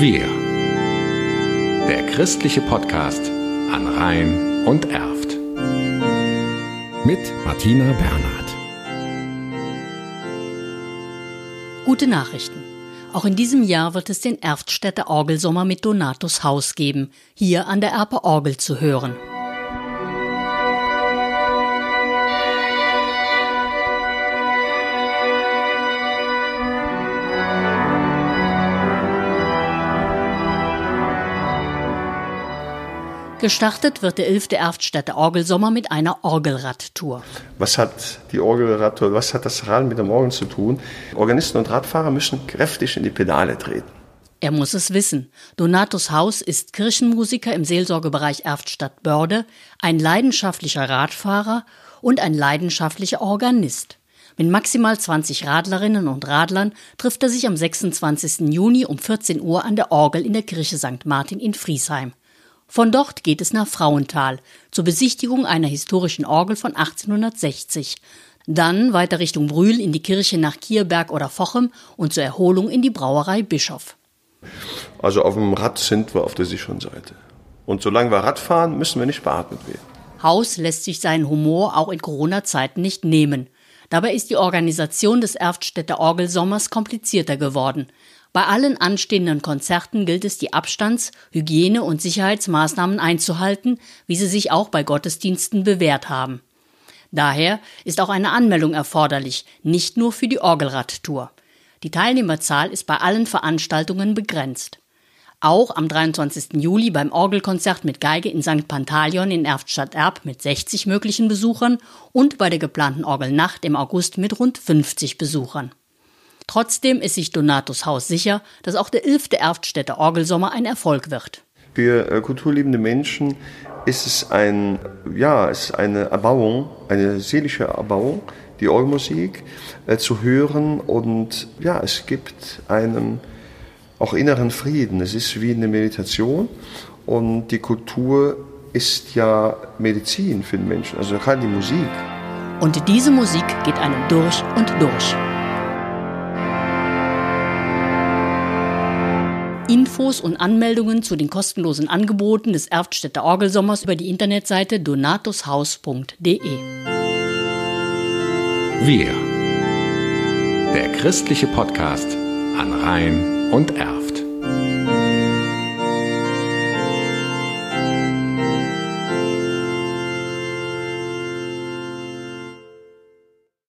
Wir. Der christliche Podcast an Rhein und Erft. Mit Martina Bernhard. Gute Nachrichten. Auch in diesem Jahr wird es den Erftstädter Orgelsommer mit Donatus Haus geben, hier an der Erpe Orgel zu hören. Gestartet wird der 11. Erftstädter Orgelsommer mit einer Orgelradtour. Was hat die Orgelradtour, was hat das Rad mit dem Orgel zu tun? Organisten und Radfahrer müssen kräftig in die Pedale treten. Er muss es wissen. Donatus Haus ist Kirchenmusiker im Seelsorgebereich Erftstadt-Börde, ein leidenschaftlicher Radfahrer und ein leidenschaftlicher Organist. Mit maximal 20 Radlerinnen und Radlern trifft er sich am 26. Juni um 14 Uhr an der Orgel in der Kirche St. Martin in Friesheim. Von dort geht es nach Frauenthal zur Besichtigung einer historischen Orgel von 1860. Dann weiter Richtung Brühl in die Kirche nach Kierberg oder Vochem und zur Erholung in die Brauerei Bischof. Also auf dem Rad sind wir auf der sicheren Seite. Und solange wir Rad fahren, müssen wir nicht beatmet werden. Haus lässt sich seinen Humor auch in Corona-Zeiten nicht nehmen. Dabei ist die Organisation des Erftstädter Orgelsommers komplizierter geworden. Bei allen anstehenden Konzerten gilt es, die Abstands-, Hygiene- und Sicherheitsmaßnahmen einzuhalten, wie sie sich auch bei Gottesdiensten bewährt haben. Daher ist auch eine Anmeldung erforderlich, nicht nur für die Orgelradtour. Die Teilnehmerzahl ist bei allen Veranstaltungen begrenzt. Auch am 23. Juli beim Orgelkonzert mit Geige in St. Pantaleon in Erftstadt-Erb mit 60 möglichen Besuchern und bei der geplanten Orgelnacht im August mit rund 50 Besuchern. Trotzdem ist sich Donatus Haus sicher, dass auch der 11. Erftstädter Orgelsommer ein Erfolg wird. Für äh, kulturliebende Menschen ist es ein, ja, es ist eine Erbauung, eine seelische Erbauung, die Orgelmusik äh, zu hören und ja, es gibt einen auch inneren Frieden. Es ist wie eine Meditation und die Kultur ist ja Medizin für den Menschen, also gerade die Musik. Und diese Musik geht einem durch und durch. Infos und Anmeldungen zu den kostenlosen Angeboten des Erftstädter Orgelsommers über die Internetseite donatushaus.de. Wir. Der christliche Podcast an Rhein und Erft.